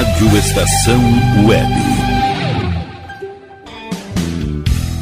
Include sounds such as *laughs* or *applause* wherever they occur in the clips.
Rádio Estação Web.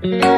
O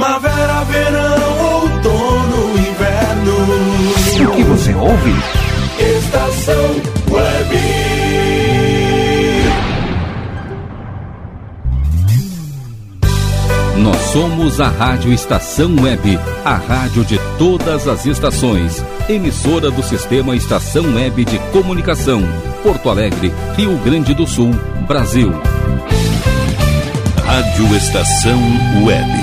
Primavera, verão, outono, inverno. O que você ouve? Estação Web. Nós somos a Rádio Estação Web, a rádio de todas as estações. Emissora do Sistema Estação Web de Comunicação. Porto Alegre, Rio Grande do Sul, Brasil. Rádio Estação Web.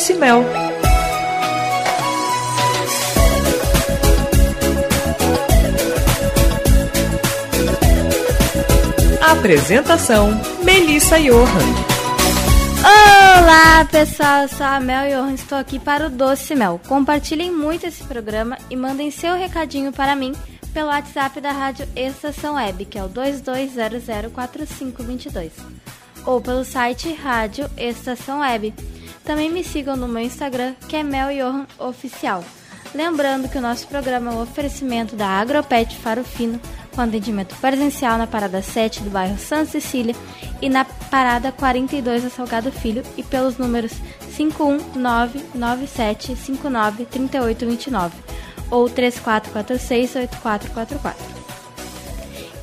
Doce mel. Apresentação: Melissa Johan. Olá pessoal, eu sou a Mel Johan, estou aqui para o Doce Mel. Compartilhem muito esse programa e mandem seu recadinho para mim pelo WhatsApp da Rádio Estação Web, que é o 22004522, ou pelo site Rádio Estação Web também me sigam no meu Instagram, que é Mel Johan Oficial. Lembrando que o nosso programa é um oferecimento da Agropet Faro Fino, com atendimento presencial na parada 7 do bairro Santa Cecília e na parada 42 da Salgado Filho e pelos números 51997593829 ou 34468444.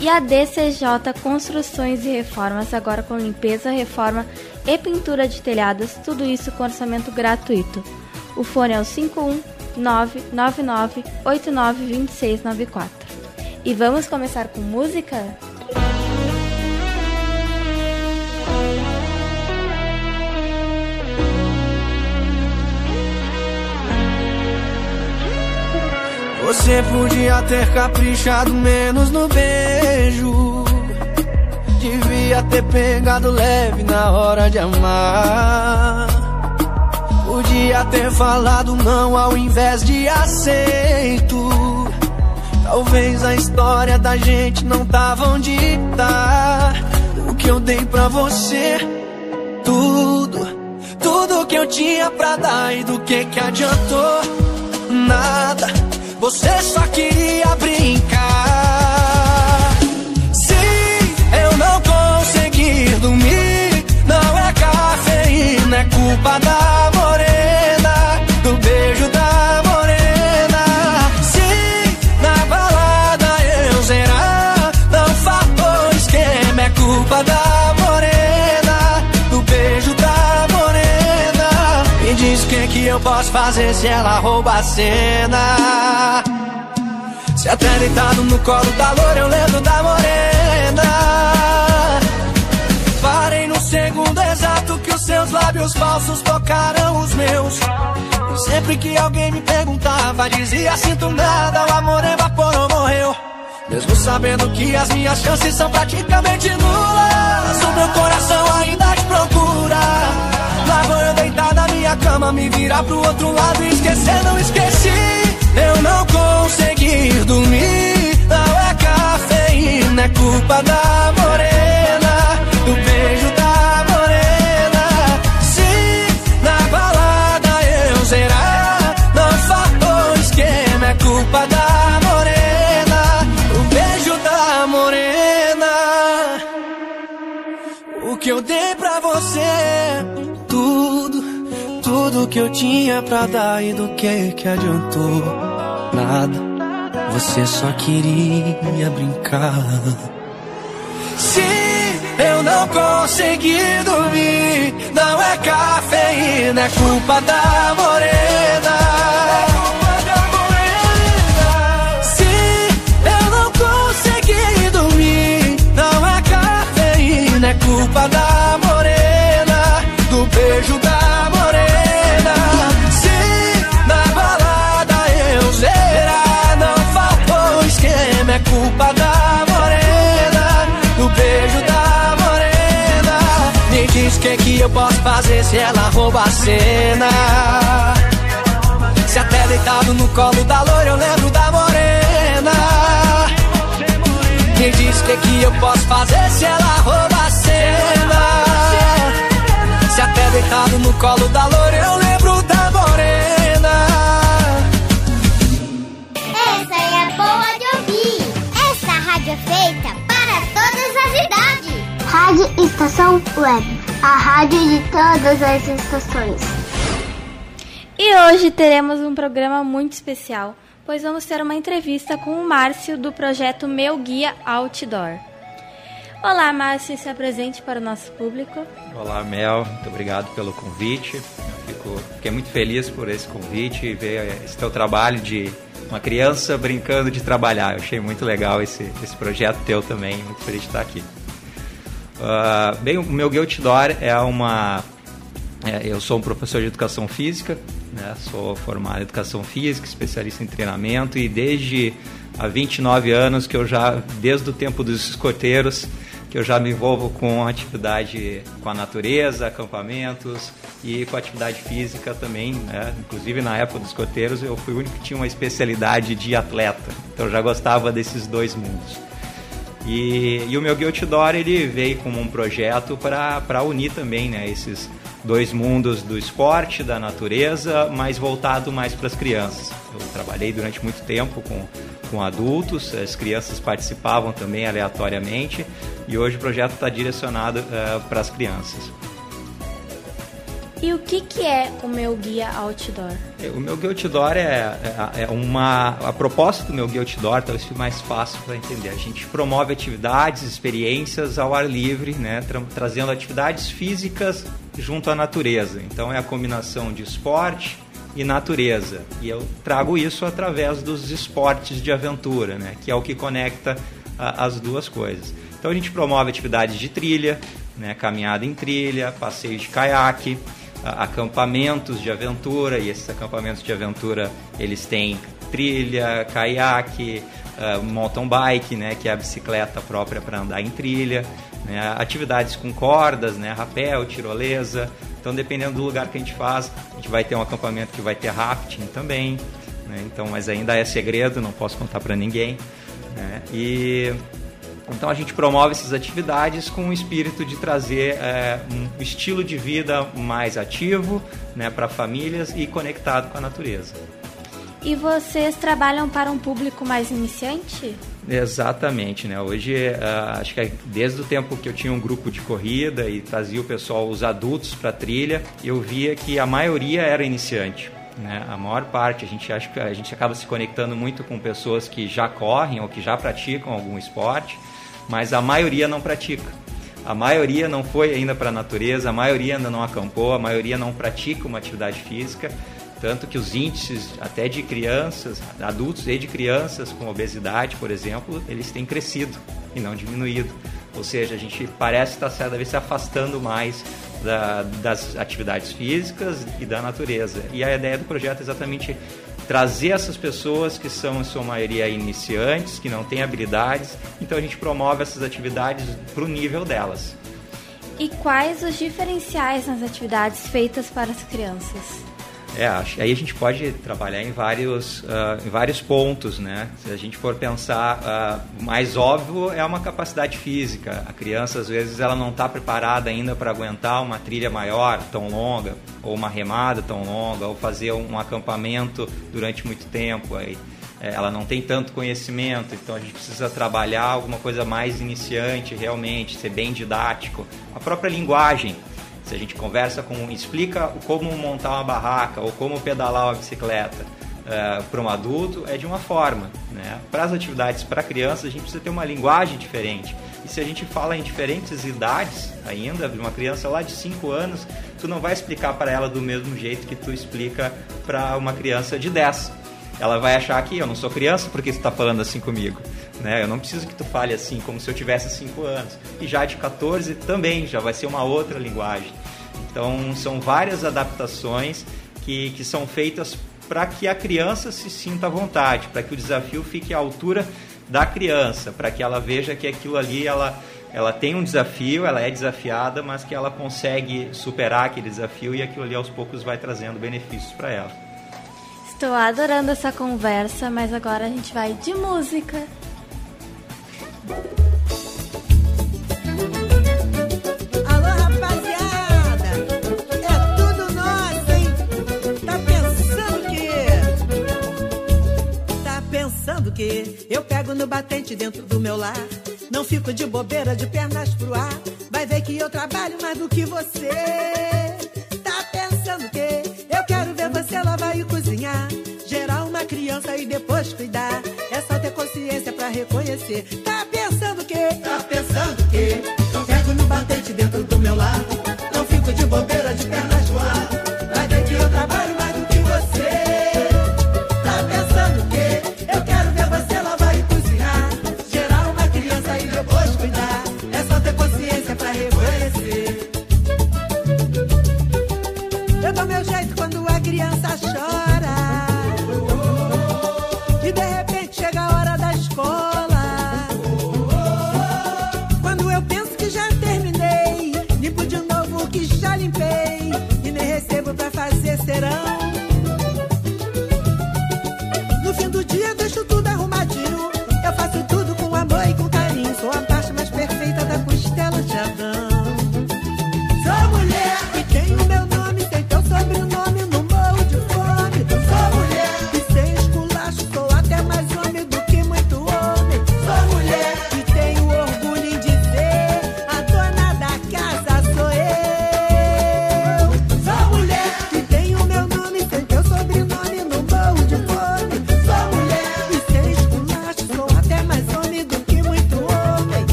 E a DCJ Construções e Reformas, agora com limpeza, reforma e pintura de telhados, tudo isso com orçamento gratuito. O fone é o 51999892694. E vamos começar com música? Você podia ter caprichado menos no beijo. Devia ter pegado leve na hora de amar. Podia ter falado não ao invés de aceito. Talvez a história da gente não tava onde tá. O que eu dei pra você, tudo, tudo que eu tinha pra dar e do que que adiantou? Nada, você só queria brincar. Cafeína, é culpa da morena, do beijo da morena. Se na balada eu zerar, não faltou esquema, é culpa da morena, do beijo da morena. Me diz o que que eu posso fazer se ela rouba a cena. Se até deitado no colo da loura eu lembro da morena. Parei no segundo seus lábios falsos tocaram os meus. E sempre que alguém me perguntava, dizia sinto nada, o amor evaporou, morreu. Mesmo sabendo que as minhas chances são praticamente nulas, o meu coração ainda te procura. Lá vou eu deitar na minha cama, me virar pro outro lado e esquecer, não esqueci. Eu não consegui dormir, não é cafeína, é culpa da morena, que eu tinha pra dar e do que que adiantou? Nada, você só queria brincar. Se eu não conseguir dormir, não é cafeína, é culpa da morena. Se eu não conseguir dormir, não é cafeína, é culpa da que eu posso fazer se ela rouba a cena. Se até deitado no colo da loira eu lembro da morena. Me diz que que eu posso fazer se ela rouba a cena. Se até deitado no colo da loira eu lembro da morena. Essa é boa de ouvir. Essa rádio é feita para todas as idades. Rádio Estação Web, a rádio de todas as estações. E hoje teremos um programa muito especial, pois vamos ter uma entrevista com o Márcio do projeto Meu Guia Outdoor. Olá, Márcio, se apresente para o nosso público. Olá, Mel, muito obrigado pelo convite. Fico, fiquei muito feliz por esse convite e ver esse teu trabalho de uma criança brincando de trabalhar. Eu achei muito legal esse, esse projeto teu também, muito feliz de estar aqui. Uh, bem, o meu Guia Outdoor é uma. é, eu sou um professor de educação física, né? sou formado em educação física, especialista em treinamento e desde há 29 anos que eu já, desde o tempo dos escoteiros, que eu já me envolvo com atividade com a natureza, acampamentos e com atividade física também, né? Inclusive na época dos escoteiros eu fui o único que tinha uma especialidade de atleta, então eu já gostava desses dois mundos. E, e o meu Guia Outdoor ele veio como um projeto para unir também né, esses dois mundos do esporte, da natureza, mas voltado mais para as crianças. Eu trabalhei durante muito tempo com com adultos, as crianças participavam também aleatoriamente e hoje o projeto está direcionado uh, para as crianças. E o que, que é o meu guia outdoor? É, o meu guia outdoor é, é, é uma. A proposta do meu guia outdoor talvez fique mais fácil para entender. A gente promove atividades, experiências ao ar livre, né, tra trazendo atividades físicas junto à natureza. Então é a combinação de esporte e natureza. E eu trago isso através dos esportes de aventura, né, que é o que conecta a, as duas coisas. Então a gente promove atividades de trilha, né, caminhada em trilha, passeio de caiaque acampamentos de aventura e esses acampamentos de aventura eles têm trilha, caiaque, uh, mountain bike, né, que é a bicicleta própria para andar em trilha, né, atividades com cordas, né, rapel, tirolesa. Então, dependendo do lugar que a gente faz, a gente vai ter um acampamento que vai ter rafting também. Né, então, mas ainda é segredo, não posso contar para ninguém. Né, e então a gente promove essas atividades com o espírito de trazer é, um estilo de vida mais ativo né, para famílias e conectado com a natureza. E vocês trabalham para um público mais iniciante? Exatamente, né? Hoje, uh, acho que é desde o tempo que eu tinha um grupo de corrida e trazia o pessoal, os adultos para a trilha, eu via que a maioria era iniciante. Né? A maior parte, a gente acha que a gente acaba se conectando muito com pessoas que já correm ou que já praticam algum esporte mas a maioria não pratica. A maioria não foi ainda para a natureza, a maioria ainda não acampou, a maioria não pratica uma atividade física, tanto que os índices até de crianças, adultos e de crianças com obesidade, por exemplo, eles têm crescido e não diminuído. Ou seja, a gente parece estar cada vez se afastando mais da, das atividades físicas e da natureza. E a ideia do projeto é exatamente trazer essas pessoas que são, em sua maioria, iniciantes, que não têm habilidades. Então a gente promove essas atividades para o nível delas. E quais os diferenciais nas atividades feitas para as crianças? É, aí a gente pode trabalhar em vários, uh, em vários pontos, né? Se a gente for pensar, uh, mais óbvio é uma capacidade física. A criança, às vezes, ela não está preparada ainda para aguentar uma trilha maior, tão longa, ou uma remada tão longa, ou fazer um acampamento durante muito tempo. Aí, é, ela não tem tanto conhecimento, então a gente precisa trabalhar alguma coisa mais iniciante, realmente, ser bem didático. A própria linguagem se a gente conversa com, explica como montar uma barraca ou como pedalar uma bicicleta uh, para um adulto, é de uma forma. Né? Para as atividades para crianças, a gente precisa ter uma linguagem diferente. E se a gente fala em diferentes idades ainda, de uma criança lá de 5 anos, tu não vai explicar para ela do mesmo jeito que tu explica para uma criança de 10. Ela vai achar que eu não sou criança porque está falando assim comigo. Né? Eu não preciso que tu fale assim como se eu tivesse 5 anos. E já de 14 também, já vai ser uma outra linguagem. Então são várias adaptações que, que são feitas para que a criança se sinta à vontade, para que o desafio fique à altura da criança, para que ela veja que aquilo ali ela, ela tem um desafio, ela é desafiada, mas que ela consegue superar aquele desafio e aquilo ali aos poucos vai trazendo benefícios para ela. Estou adorando essa conversa, mas agora a gente vai de música. É? Tá pensando que. Tá eu pego no batente dentro do meu lar. Não fico de bobeira, de pernas pro ar. Vai ver que eu trabalho mais do que você. Tá pensando que ver você lavar e cozinhar. Gerar uma criança e depois cuidar. É só ter consciência pra reconhecer. Tá pensando que? Tá pensando que? Eu pego no batente dentro do meu lar.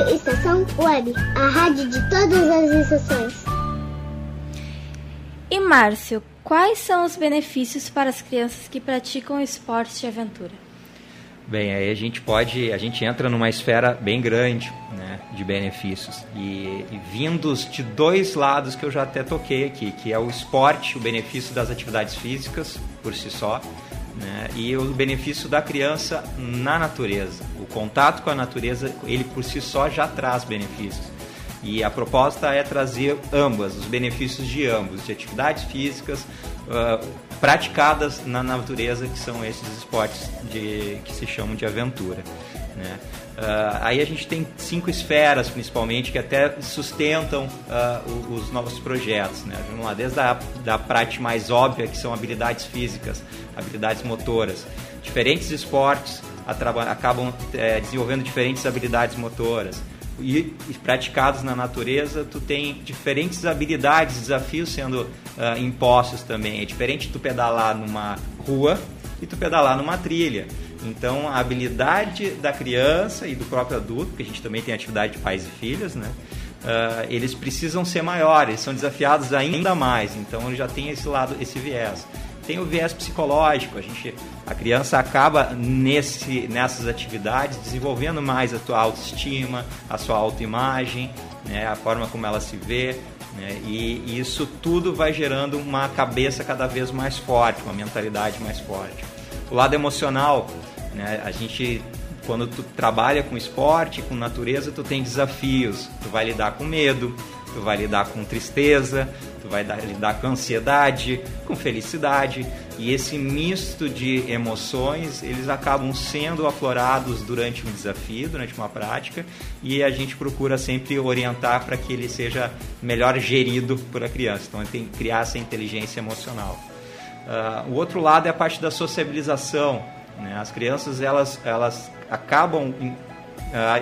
Rádio Estação Web, a rádio de todas as estações. E Márcio, quais são os benefícios para as crianças que praticam esportes de aventura? Bem, aí a gente pode, a gente entra numa esfera bem grande né, de benefícios e, e vindos de dois lados que eu já até toquei aqui, que é o esporte, o benefício das atividades físicas por si só, né, e o benefício da criança na natureza. O contato com a natureza, ele por si só já traz benefícios. E a proposta é trazer ambas, os benefícios de ambos, de atividades físicas uh, praticadas na natureza, que são esses esportes de, que se chamam de aventura. Né? Uh, aí a gente tem cinco esferas, principalmente, que até sustentam uh, os, os novos projetos. Né? Vamos lá, desde a da prática mais óbvia, que são habilidades físicas, habilidades motoras. Diferentes esportes acabam é, desenvolvendo diferentes habilidades motoras e, e praticados na natureza, tu tem diferentes habilidades, desafios sendo uh, impostos também. É diferente tu pedalar numa rua e tu pedalar numa trilha. Então, a habilidade da criança e do próprio adulto, porque a gente também tem atividade de pais e filhos, né? Uh, eles precisam ser maiores, são desafiados ainda mais. Então, já tem esse lado, esse viés tem o viés psicológico. A gente, a criança acaba nesse, nessas atividades desenvolvendo mais a sua autoestima, a sua autoimagem, né, a forma como ela se vê. Né, e, e isso tudo vai gerando uma cabeça cada vez mais forte, uma mentalidade mais forte. O lado emocional, né, a gente quando tu trabalha com esporte, com natureza, tu tem desafios. Tu vai lidar com medo, tu vai lidar com tristeza, tu vai lidar com ansiedade, com felicidade, e esse misto de emoções, eles acabam sendo aflorados durante um desafio, durante uma prática, e a gente procura sempre orientar para que ele seja melhor gerido por a criança. Então, tem que criar essa inteligência emocional. Uh, o outro lado é a parte da sociabilização. Né? As crianças, elas, elas acabam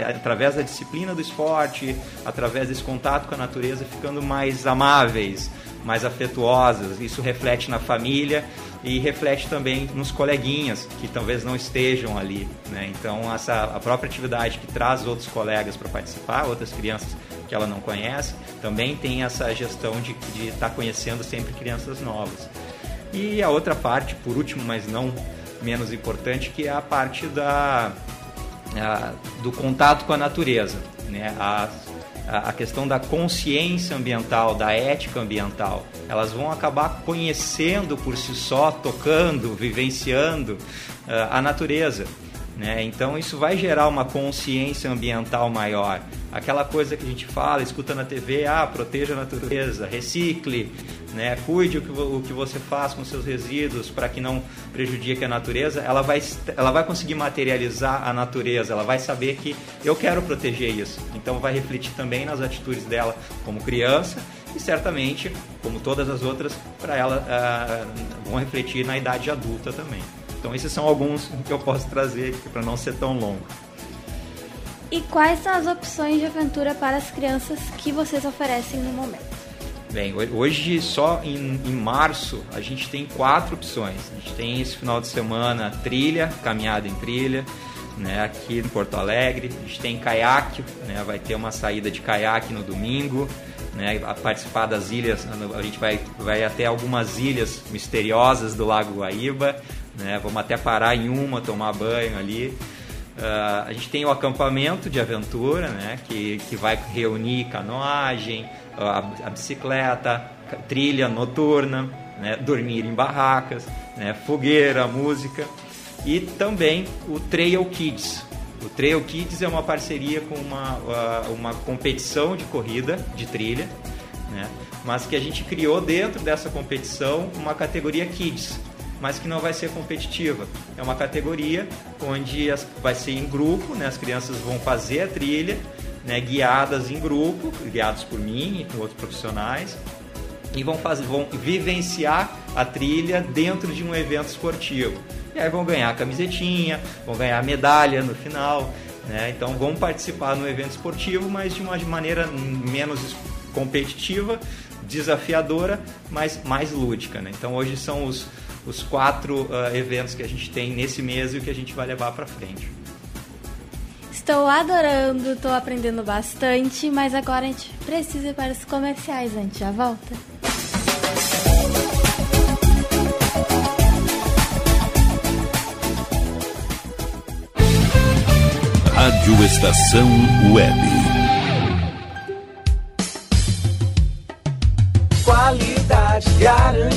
através da disciplina do esporte, através desse contato com a natureza, ficando mais amáveis, mais afetuosas. Isso reflete na família e reflete também nos coleguinhas que talvez não estejam ali. Né? Então, essa, a própria atividade que traz outros colegas para participar, outras crianças que ela não conhece, também tem essa gestão de estar tá conhecendo sempre crianças novas. E a outra parte, por último, mas não menos importante, que é a parte da, a, do contato com a natureza, né? A, a questão da consciência ambiental, da ética ambiental. Elas vão acabar conhecendo por si só, tocando, vivenciando uh, a natureza. Né? Então isso vai gerar uma consciência ambiental maior. Aquela coisa que a gente fala, escuta na TV, ah, proteja a natureza, recicle, né? cuide o que, o que você faz com seus resíduos para que não prejudique a natureza, ela vai, ela vai conseguir materializar a natureza, ela vai saber que eu quero proteger isso. Então vai refletir também nas atitudes dela como criança e certamente, como todas as outras, para ela uh, vão refletir na idade adulta também. Então esses são alguns que eu posso trazer para não ser tão longo. E quais são as opções de aventura para as crianças que vocês oferecem no momento? Bem, hoje só em, em, março a gente tem quatro opções. A gente tem esse final de semana trilha, caminhada em trilha, né, aqui no Porto Alegre. A gente tem caiaque, né, vai ter uma saída de caiaque no domingo. Né, a participar das ilhas, a gente vai, vai até algumas ilhas misteriosas do Lago Guaíba. Né, vamos até parar em uma, tomar banho ali. Uh, a gente tem o acampamento de aventura, né, que, que vai reunir canoagem, a, a bicicleta, trilha noturna, né, dormir em barracas, né, fogueira, música. E também o Trail Kids. O Trail Kids é uma parceria com uma, uma competição de corrida de trilha, né, mas que a gente criou dentro dessa competição uma categoria Kids, mas que não vai ser competitiva. É uma categoria onde as, vai ser em grupo, né, as crianças vão fazer a trilha né, guiadas em grupo, guiados por mim e por outros profissionais, e vão, fazer, vão vivenciar a trilha dentro de um evento esportivo. E aí vão ganhar camisetinha, vão ganhar medalha no final. Né? Então vão participar no evento esportivo, mas de uma maneira menos competitiva, desafiadora, mas mais lúdica. Né? Então hoje são os, os quatro uh, eventos que a gente tem nesse mês e o que a gente vai levar para frente. Estou adorando, estou aprendendo bastante, mas agora a gente precisa ir para os comerciais. A gente já volta. Rádio Estação Web.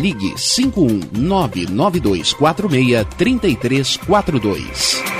ligue 51992463342.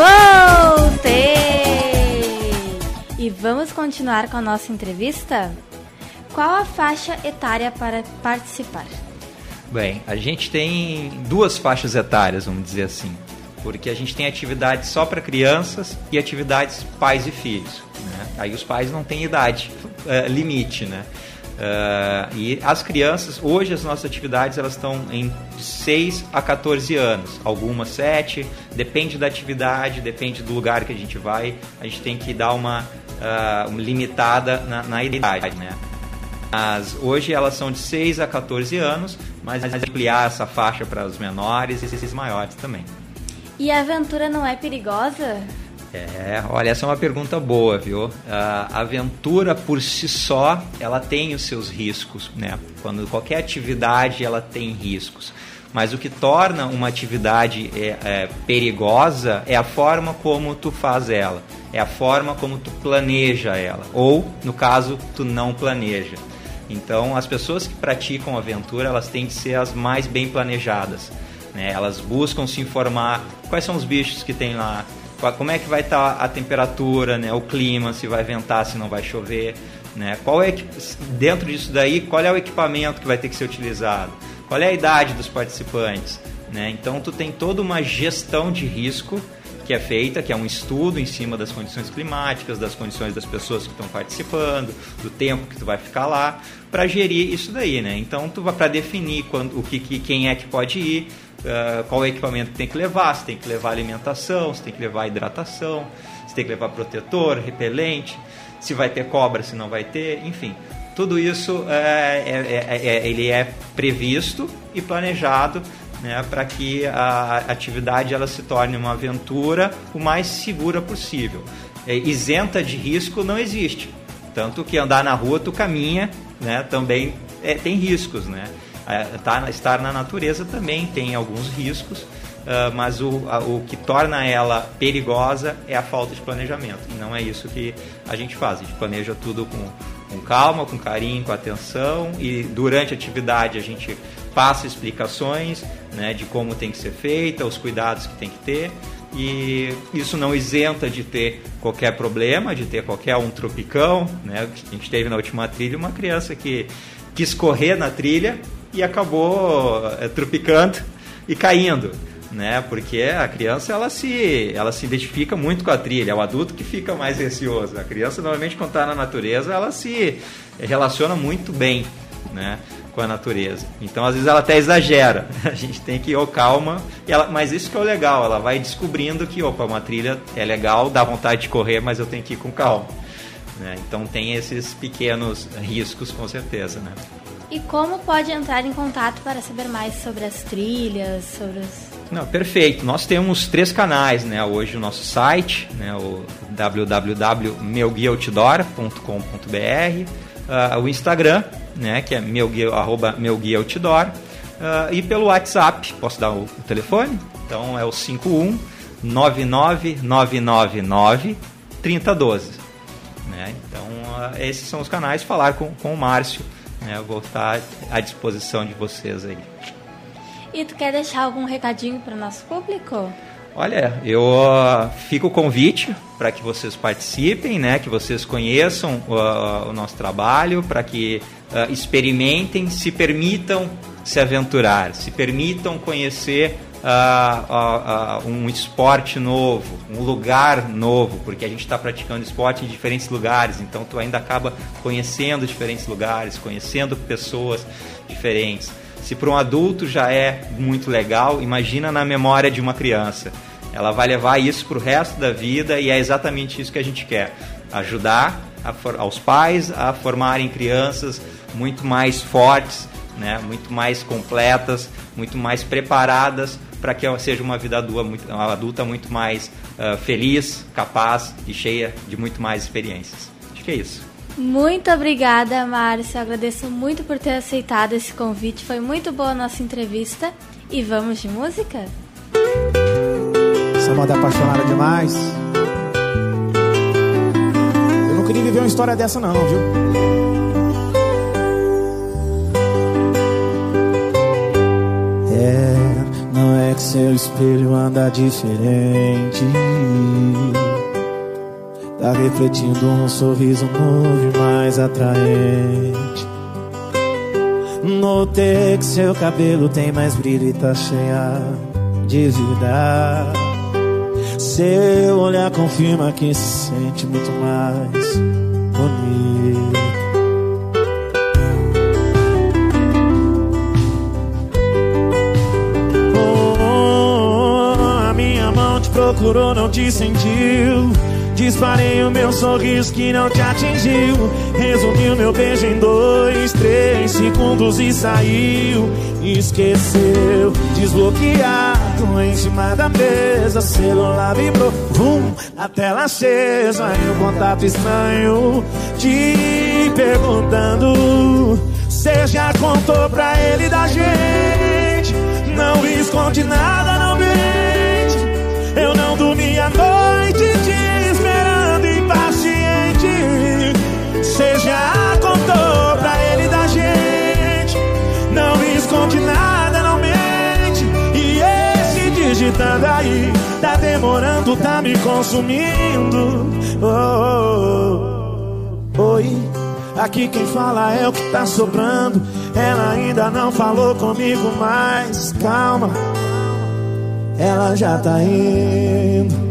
Voltei! E vamos continuar com a nossa entrevista? Qual a faixa etária para participar? Bem, a gente tem duas faixas etárias, vamos dizer assim, porque a gente tem atividades só para crianças e atividades pais e filhos. Né? Aí os pais não têm idade, é, limite, né? Uh, e as crianças, hoje as nossas atividades elas estão em 6 a 14 anos, algumas 7, depende da atividade, depende do lugar que a gente vai, a gente tem que dar uma, uh, uma limitada na, na idade, né? Mas hoje elas são de 6 a 14 anos, mas ampliar essa faixa para os menores e esses maiores também. E a aventura não é perigosa? É, olha, essa é uma pergunta boa, viu? A aventura por si só, ela tem os seus riscos, né? Quando qualquer atividade, ela tem riscos. Mas o que torna uma atividade é, é, perigosa é a forma como tu faz ela, é a forma como tu planeja ela, ou, no caso, tu não planeja. Então, as pessoas que praticam aventura, elas têm que ser as mais bem planejadas. Né? Elas buscam se informar quais são os bichos que tem lá, como é que vai estar tá a temperatura, né? o clima, se vai ventar, se não vai chover. Né? Qual é, dentro disso daí, qual é o equipamento que vai ter que ser utilizado? Qual é a idade dos participantes? Né? Então, tu tem toda uma gestão de risco que é feita, que é um estudo em cima das condições climáticas, das condições das pessoas que estão participando, do tempo que tu vai ficar lá, para gerir isso daí, né? Então tu vai para definir quando, o que, que, quem é que pode ir, uh, qual é o equipamento que tem que levar, se tem que levar alimentação, se tem que levar hidratação, se tem que levar protetor, repelente, se vai ter cobra, se não vai ter, enfim. Tudo isso é, é, é, é ele é previsto e planejado né, para que a atividade ela se torne uma aventura o mais segura possível. É, isenta de risco não existe. Tanto que andar na rua tu caminha, né, também é, tem riscos, né? É, tá, estar na natureza também tem alguns riscos, uh, mas o, a, o que torna ela perigosa é a falta de planejamento. E não é isso que a gente faz. A gente planeja tudo com, com calma, com carinho, com atenção e durante a atividade a gente passa explicações né, de como tem que ser feita, os cuidados que tem que ter. E isso não isenta de ter qualquer problema, de ter qualquer um tropicão. Né? A gente teve na última trilha uma criança que quis correr na trilha e acabou é, tropicando e caindo. Né? Porque a criança ela se, ela se identifica muito com a trilha, é o adulto que fica mais receoso. A criança normalmente quando está na natureza ela se relaciona muito bem, né? com a natureza. Então, às vezes, ela até exagera. *laughs* A gente tem que ir oh, calma. Ela, mas isso que é o legal, ela vai descobrindo que, opa, uma trilha é legal, dá vontade de correr, mas eu tenho que ir com calma. Né? Então, tem esses pequenos riscos, com certeza. Né? E como pode entrar em contato para saber mais sobre as trilhas, sobre os... Não, perfeito. Nós temos três canais, né? Hoje o nosso site, né? o www.meuguiaoutdoor.com.br, uh, o Instagram, né, que é meu guia, arroba meu guia outdoor, uh, e pelo WhatsApp, posso dar o, o telefone? Então é o 51 99999 3012. Né? Então uh, esses são os canais, falar com, com o Márcio, né? Eu vou estar à disposição de vocês aí. E tu quer deixar algum recadinho para o nosso público? Olha, eu uh, fico o convite para que vocês participem, né, que vocês conheçam uh, o nosso trabalho, para que uh, experimentem, se permitam se aventurar, se permitam conhecer um esporte novo, um lugar novo, porque a gente está praticando esporte em diferentes lugares, então tu ainda acaba conhecendo diferentes lugares, conhecendo pessoas diferentes. Se para um adulto já é muito legal, imagina na memória de uma criança. Ela vai levar isso para o resto da vida e é exatamente isso que a gente quer: ajudar aos pais a formarem crianças muito mais fortes, né, muito mais completas, muito mais preparadas para que ela seja uma vida adulta muito, uma adulta muito mais uh, feliz, capaz e cheia de muito mais experiências. Acho que é isso. Muito obrigada, Márcio. Agradeço muito por ter aceitado esse convite. Foi muito boa a nossa entrevista. E vamos de música? Essa moda é apaixonada demais. Eu não queria viver uma história dessa, não, viu? É, não é que seu espelho anda diferente. Tá refletindo um sorriso novo e mais atraente. Notei que seu cabelo tem mais brilho e tá cheia de vida. Seu olhar confirma que se sente muito mais bonito. Procurou, não te sentiu. Disparei o meu sorriso que não te atingiu. Resumi o meu beijo em dois, três segundos e saiu. Esqueceu, desbloqueado em cima da mesa. Celular vibrou, vum, a tela acesa. E um contato estranho te perguntando. Você já contou pra ele da gente? Não esconde nada. Eu não dormi a noite te esperando impaciente. Já contou pra ele da gente? Não esconde nada, não mente. E esse digitando aí, tá demorando, tá me consumindo. Oh, oh, oh. Oi, aqui quem fala é o que tá sobrando. Ela ainda não falou comigo, mas calma, ela já tá indo.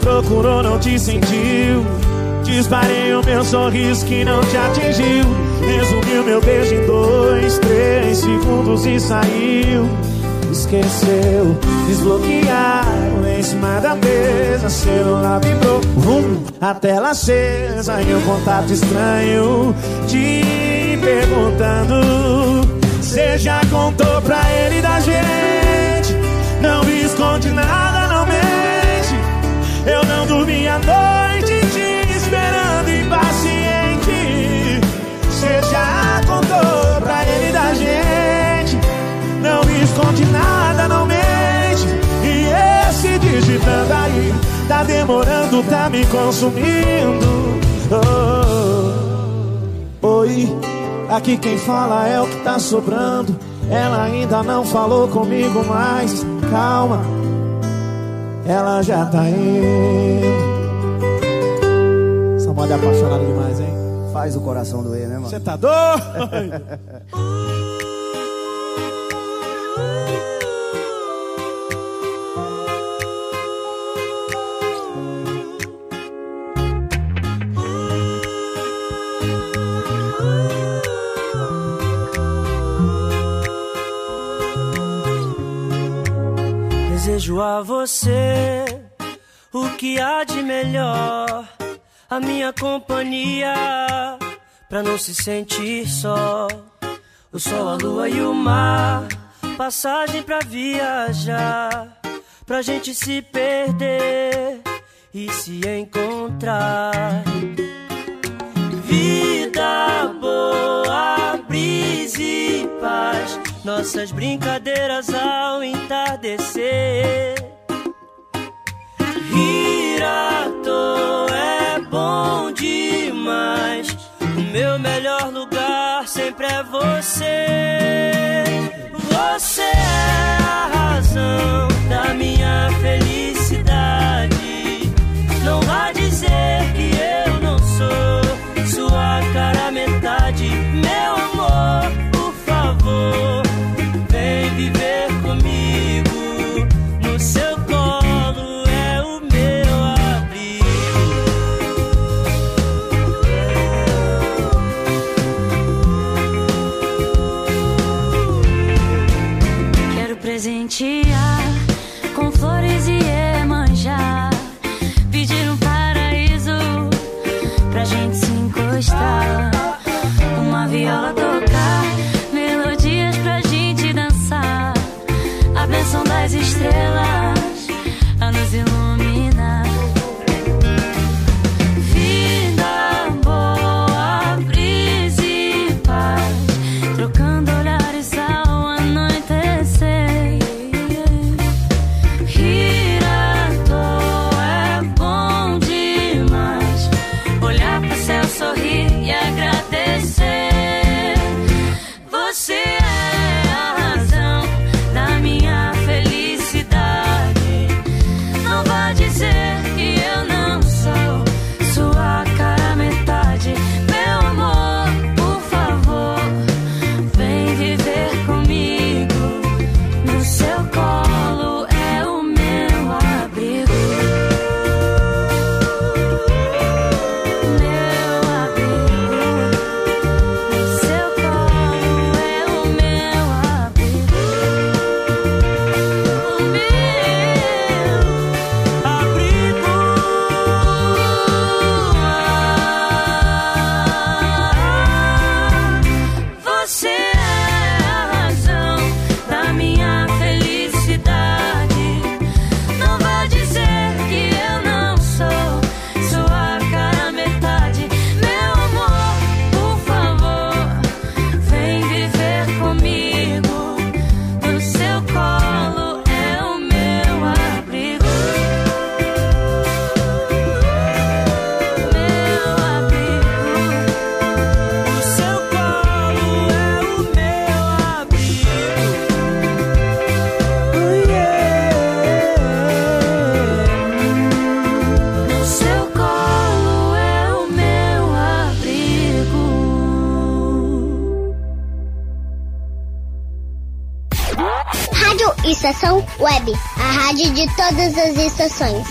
Procurou, não te sentiu. Disparei o meu sorriso que não te atingiu. Resumi o meu beijo em dois, três segundos e saiu. Esqueceu, desbloquearam em cima da mesa. Celular vibrou, vum, a tela acesa. E um contato estranho te perguntando. Você já contou pra ele da gente? Não esconde nada, não mente. Eu não dormi a noite te esperando impaciente. Você já contou pra ele da gente? Não esconde tá demorando, tá me consumindo. Oh, oi, aqui quem fala é o que tá sobrando. Ela ainda não falou comigo, mas calma, ela já tá indo. Essa moda é apaixonada demais, hein? Faz o coração doer, né, mano? Você tá doido? *laughs* Desejo a você o que há de melhor, a minha companhia, pra não se sentir só. O sol, a lua e o mar, passagem pra viajar, pra gente se perder e se encontrar. Nossas brincadeiras ao entardecer. Toa é bom demais. O meu melhor lugar sempre é você. Você é a razão da minha felicidade. Estações.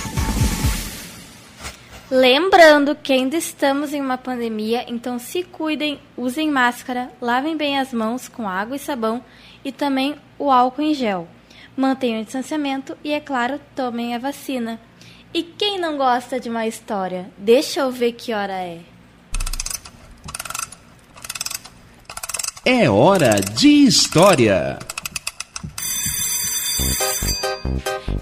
Lembrando que ainda estamos em uma pandemia, então se cuidem, usem máscara, lavem bem as mãos com água e sabão e também o álcool em gel. Mantenham o distanciamento e, é claro, tomem a vacina. E quem não gosta de uma história? Deixa eu ver que hora é. É hora de história.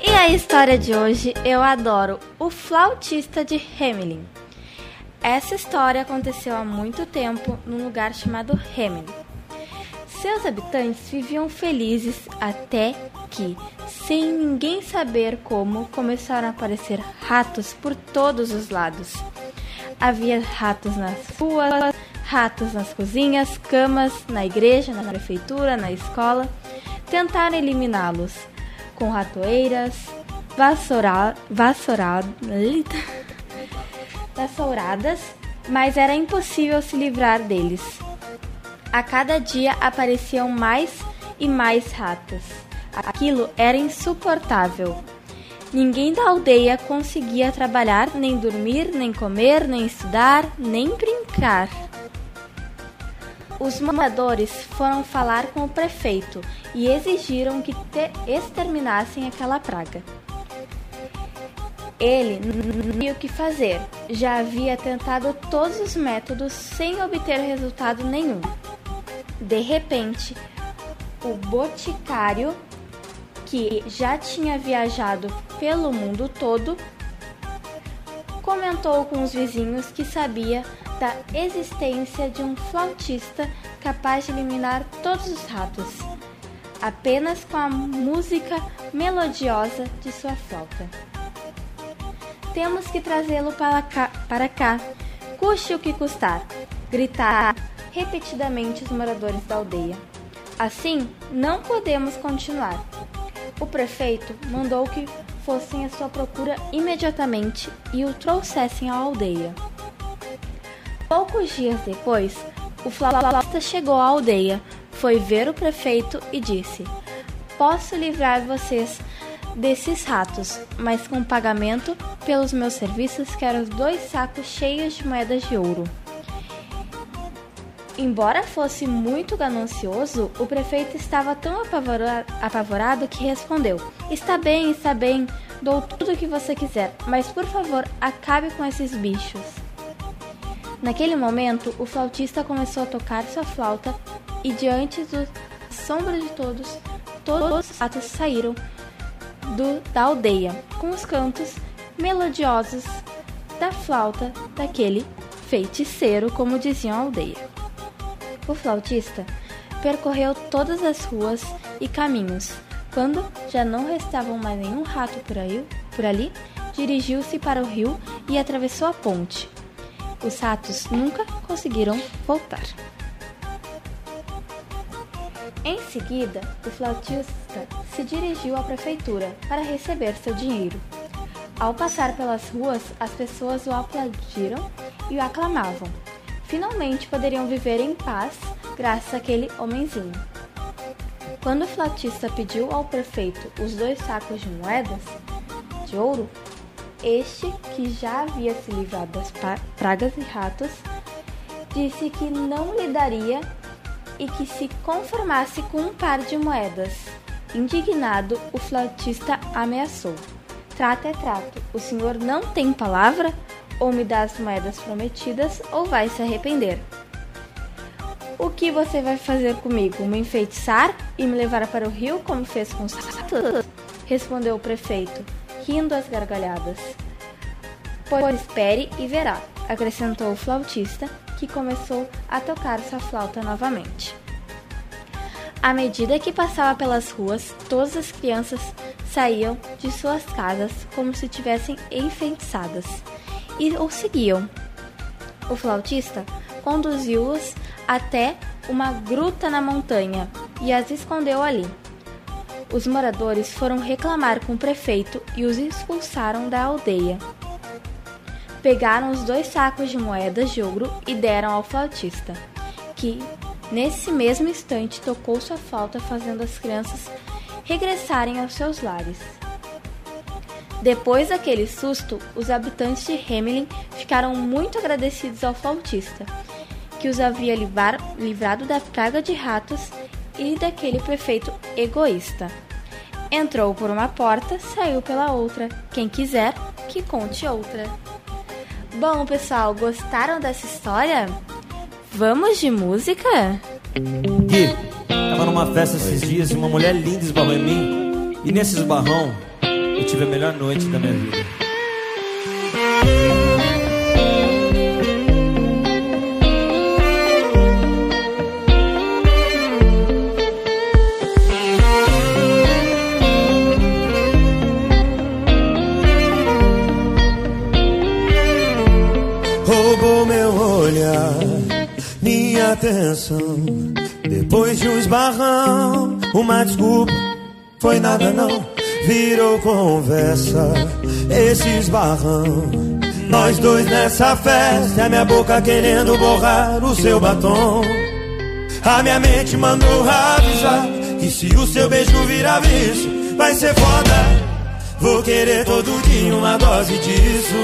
E a história de hoje eu adoro: O Flautista de Hamelin. Essa história aconteceu há muito tempo num lugar chamado Hamelin. Seus habitantes viviam felizes até que, sem ninguém saber como, começaram a aparecer ratos por todos os lados. Havia ratos nas ruas, ratos nas cozinhas, camas, na igreja, na prefeitura, na escola. Tentaram eliminá-los com ratoeiras, vassoura, vassourada, vassouradas, mas era impossível se livrar deles. A cada dia apareciam mais e mais ratos. Aquilo era insuportável. Ninguém da aldeia conseguia trabalhar, nem dormir, nem comer, nem estudar, nem brincar. Os moradores foram falar com o prefeito e exigiram que exterminassem aquela praga. Ele não sabia o que fazer, já havia tentado todos os métodos sem obter resultado nenhum. De repente, o boticário, que já tinha viajado pelo mundo todo, comentou com os vizinhos que sabia da existência de um flautista capaz de eliminar todos os ratos, apenas com a música melodiosa de sua flauta. Temos que trazê-lo para cá, para cá, custe o que custar, gritar repetidamente os moradores da aldeia. Assim, não podemos continuar. O prefeito mandou que fossem à sua procura imediatamente e o trouxessem à aldeia. Poucos dias depois, o flautista chegou à aldeia, foi ver o prefeito e disse: Posso livrar vocês desses ratos, mas com pagamento pelos meus serviços quero dois sacos cheios de moedas de ouro. Embora fosse muito ganancioso, o prefeito estava tão apavorado que respondeu: Está bem, está bem, dou tudo o que você quiser, mas por favor, acabe com esses bichos. Naquele momento, o flautista começou a tocar sua flauta e, diante do sombra de todos, todos os atos saíram do, da aldeia com os cantos melodiosos da flauta daquele feiticeiro, como diziam a aldeia. O flautista percorreu todas as ruas e caminhos. Quando já não restavam mais nenhum rato por, aí, por ali, dirigiu-se para o rio e atravessou a ponte. Os ratos nunca conseguiram voltar. Em seguida, o flautista se dirigiu à prefeitura para receber seu dinheiro. Ao passar pelas ruas, as pessoas o aplaudiram e o aclamavam. Finalmente poderiam viver em paz graças àquele homenzinho. Quando o flautista pediu ao prefeito os dois sacos de moedas de ouro, este, que já havia se livrado das pragas e ratos, disse que não lhe daria e que se conformasse com um par de moedas. Indignado, o flautista ameaçou: Trato é trato, o senhor não tem palavra? Ou me dá as moedas prometidas, ou vai se arrepender. O que você vai fazer comigo? Me enfeitiçar e me levar para o rio como fez com os ratos? Respondeu o prefeito rindo às gargalhadas. Pois espere e verá, acrescentou o flautista, que começou a tocar sua flauta novamente. À medida que passava pelas ruas, todas as crianças saíam de suas casas como se tivessem enfeitiçadas e o seguiam. O flautista conduziu-os até uma gruta na montanha e as escondeu ali. Os moradores foram reclamar com o prefeito e os expulsaram da aldeia. Pegaram os dois sacos de moedas de ouro e deram ao flautista, que nesse mesmo instante tocou sua flauta, fazendo as crianças regressarem aos seus lares. Depois daquele susto, os habitantes de Hamelin ficaram muito agradecidos ao flautista, que os havia livrado da praga de ratos e daquele prefeito egoísta. Entrou por uma porta, saiu pela outra. Quem quiser, que conte outra. Bom, pessoal, gostaram dessa história? Vamos de música? Gui, tava numa festa esses dias e uma mulher linda esbarrou em mim. E nesse esbarrão, eu tive a melhor noite da minha vida. Atenção. Depois de um esbarrão, uma desculpa, foi nada não, virou conversa. Esse esbarrão, nós dois nessa festa, a minha boca querendo borrar o seu batom. A minha mente mandou avisar que se o seu beijo virar vício, vai ser foda. Vou querer todo dia uma dose disso.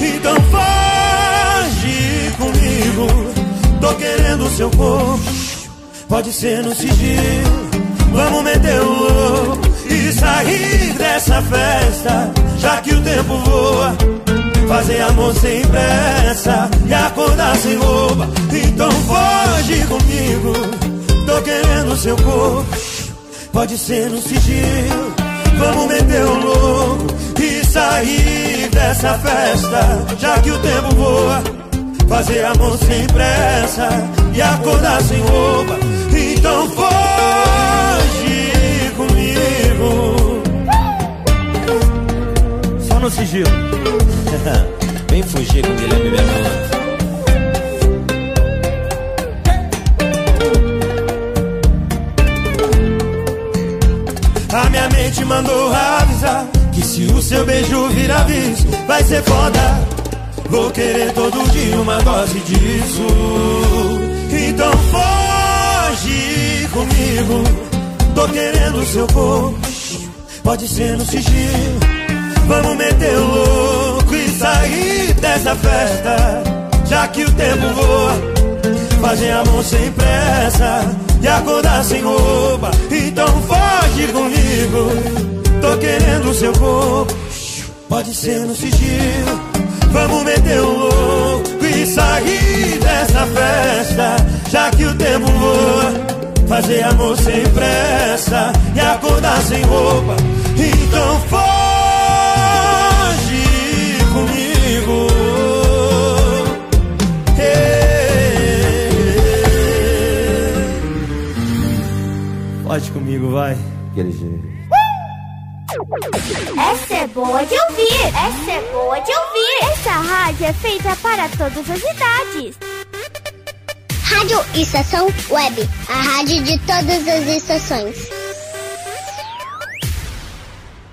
Então foge comigo. Tô querendo seu corpo. Pode ser no sigilo. Vamos meter o louco e sair dessa festa. Já que o tempo voa. Fazer amor sem pressa e acordar sem roupa. Então foge comigo. Tô querendo seu corpo. Pode ser no sigilo. Vamos meter o louco e sair dessa festa, já que o tempo voa. Fazer amor sem pressa e acordar sem roupa. Então foge comigo. Só no sigilo. *laughs* Vem fugir com Guilherme Bernardo. A minha mente mandou avisar que se o seu beijo virar vício, vai ser foda. Vou querer todo dia uma dose disso. Então foge comigo. Tô querendo seu corpo. Pode ser no sigilo. Vamos meter o louco e sair dessa festa. Já que o tempo voa. Fazer amor sem pressa e acordar sem roupa. Então foge comigo. Tô querendo seu corpo. Pode ser no sigilo. Vamos meter o louco e sair dessa festa. Já que o tempo voa. Fazer amor sem pressa e acordar sem roupa. Então foge comigo. Pode comigo, vai. Aquele jeito. Essa é boa de ouvir! Essa é boa de ouvir! Essa rádio é feita para todas as idades. Rádio Estação Web, a rádio de todas as estações.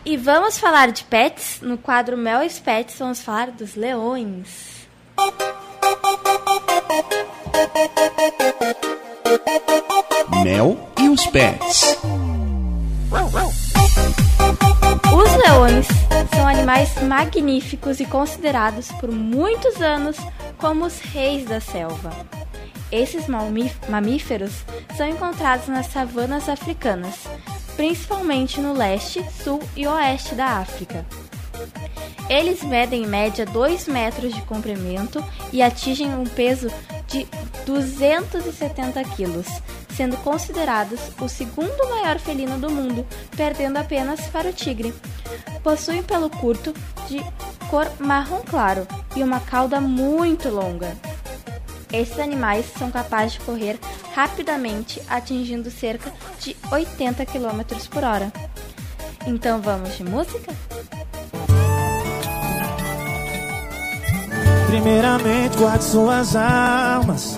E vamos falar de pets? No quadro Mel e Pets, vamos falar dos leões. Mel e os pets. Os leões são animais magníficos e considerados por muitos anos como os reis da selva. Esses mamí- mamíferos são encontrados nas savanas africanas, principalmente no leste, sul e oeste da África. Eles medem em média 2 metros de comprimento e atingem um peso de 270 quilos, sendo considerados o segundo maior felino do mundo, perdendo apenas para o tigre. Possuem pelo curto de cor marrom claro e uma cauda muito longa. Esses animais são capazes de correr rapidamente, atingindo cerca de 80 km por hora. Então vamos de música? Primeiramente, guarde suas almas.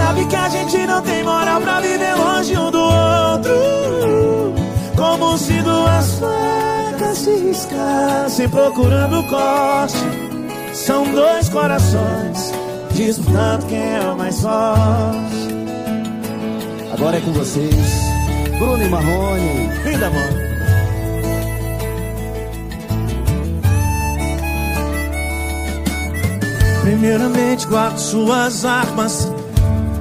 Sabe que a gente não tem moral pra viver longe um do outro. Como se duas facas se riscassem procurando corte. São dois corações disputando quem é o mais forte. Agora é com vocês, Bruno e Marrone. Linda, mano. Primeiramente guardo suas armas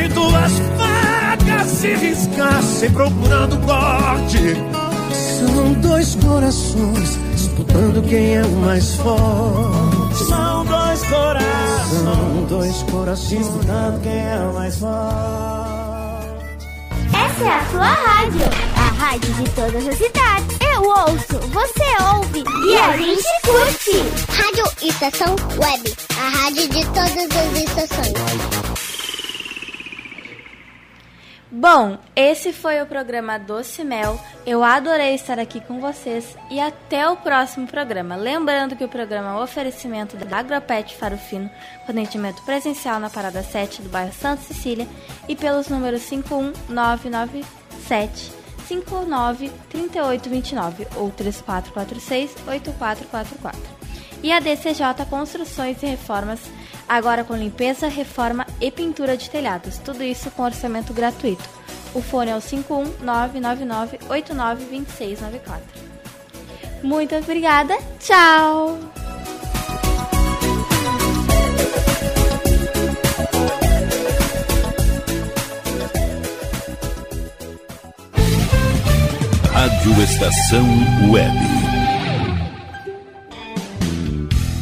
Se duas facas se riscassem procurando corte. São dois corações disputando quem é o mais forte. São dois corações. São dois corações disputando quem é o mais forte. Essa é a sua rádio, a rádio de todas as cidades. Eu ouço, você ouve e a gente curte. Rádio Estação Web, a rádio de todas as estações. Bom, esse foi o programa Doce Mel. Eu adorei estar aqui com vocês e até o próximo programa. Lembrando que o programa é um oferecimento da Agropet Farofino, com atendimento presencial na Parada 7 do bairro Santa Cecília e pelos números 51997 59 3829 ou 3446 8444. E a DCJ Construções e Reformas, agora com limpeza, reforma e pintura de telhados. Tudo isso com orçamento gratuito. O fone é o 51999892694. Muito obrigada, tchau! Rádio Estação Web.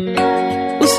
O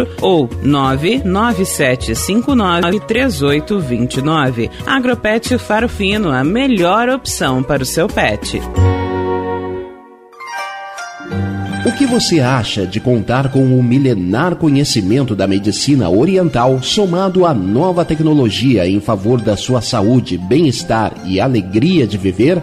34468444 ou 997593829. Agropet Faro Fino, a melhor opção para o seu pet. O que você acha de contar com o milenar conhecimento da medicina oriental somado à nova tecnologia em favor da sua saúde, bem-estar e alegria de viver?